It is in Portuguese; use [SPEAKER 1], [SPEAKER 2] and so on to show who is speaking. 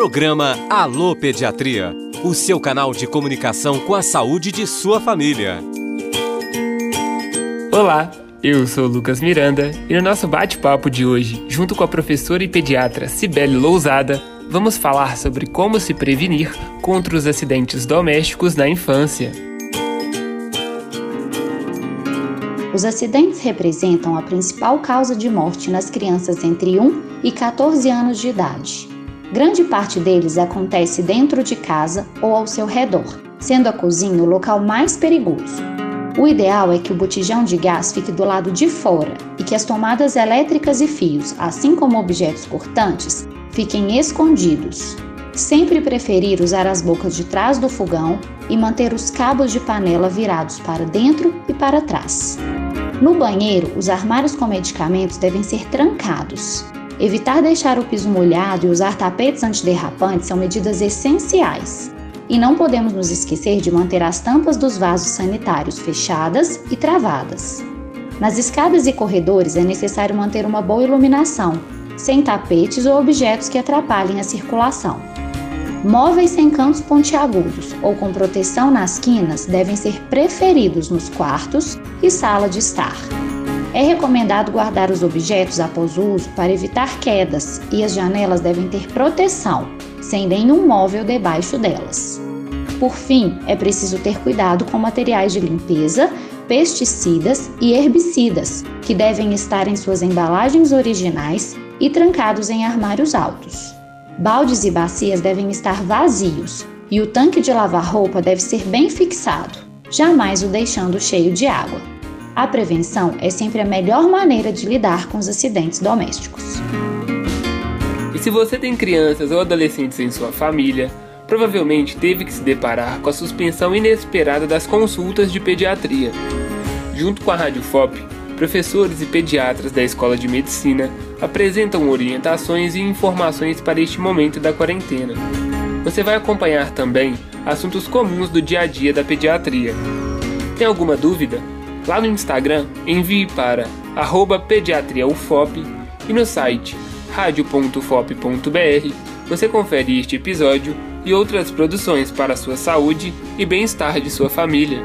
[SPEAKER 1] Programa Alô Pediatria, o seu canal de comunicação com a saúde de sua família.
[SPEAKER 2] Olá, eu sou Lucas Miranda e no nosso bate-papo de hoje, junto com a professora e pediatra Cibele Lousada, vamos falar sobre como se prevenir contra os acidentes domésticos na infância.
[SPEAKER 3] Os acidentes representam a principal causa de morte nas crianças entre 1 e 14 anos de idade. Grande parte deles acontece dentro de casa ou ao seu redor, sendo a cozinha o local mais perigoso. O ideal é que o botijão de gás fique do lado de fora e que as tomadas elétricas e fios, assim como objetos cortantes, fiquem escondidos. Sempre preferir usar as bocas de trás do fogão e manter os cabos de panela virados para dentro e para trás. No banheiro, os armários com medicamentos devem ser trancados. Evitar deixar o piso molhado e usar tapetes antiderrapantes são medidas essenciais. E não podemos nos esquecer de manter as tampas dos vasos sanitários fechadas e travadas. Nas escadas e corredores é necessário manter uma boa iluminação, sem tapetes ou objetos que atrapalhem a circulação. Móveis sem cantos pontiagudos ou com proteção nas quinas devem ser preferidos nos quartos e sala de estar. É recomendado guardar os objetos após o uso para evitar quedas e as janelas devem ter proteção, sem nenhum móvel debaixo delas. Por fim, é preciso ter cuidado com materiais de limpeza, pesticidas e herbicidas, que devem estar em suas embalagens originais e trancados em armários altos. Baldes e bacias devem estar vazios e o tanque de lavar roupa deve ser bem fixado, jamais o deixando cheio de água. A prevenção é sempre a melhor maneira de lidar com os acidentes domésticos.
[SPEAKER 2] E se você tem crianças ou adolescentes em sua família, provavelmente teve que se deparar com a suspensão inesperada das consultas de pediatria. Junto com a Rádio FOP, professores e pediatras da Escola de Medicina apresentam orientações e informações para este momento da quarentena. Você vai acompanhar também assuntos comuns do dia a dia da pediatria. Tem alguma dúvida? Lá no Instagram, envie para pediatriaufop e no site radio.fop.br você confere este episódio e outras produções para a sua saúde e bem-estar de sua família.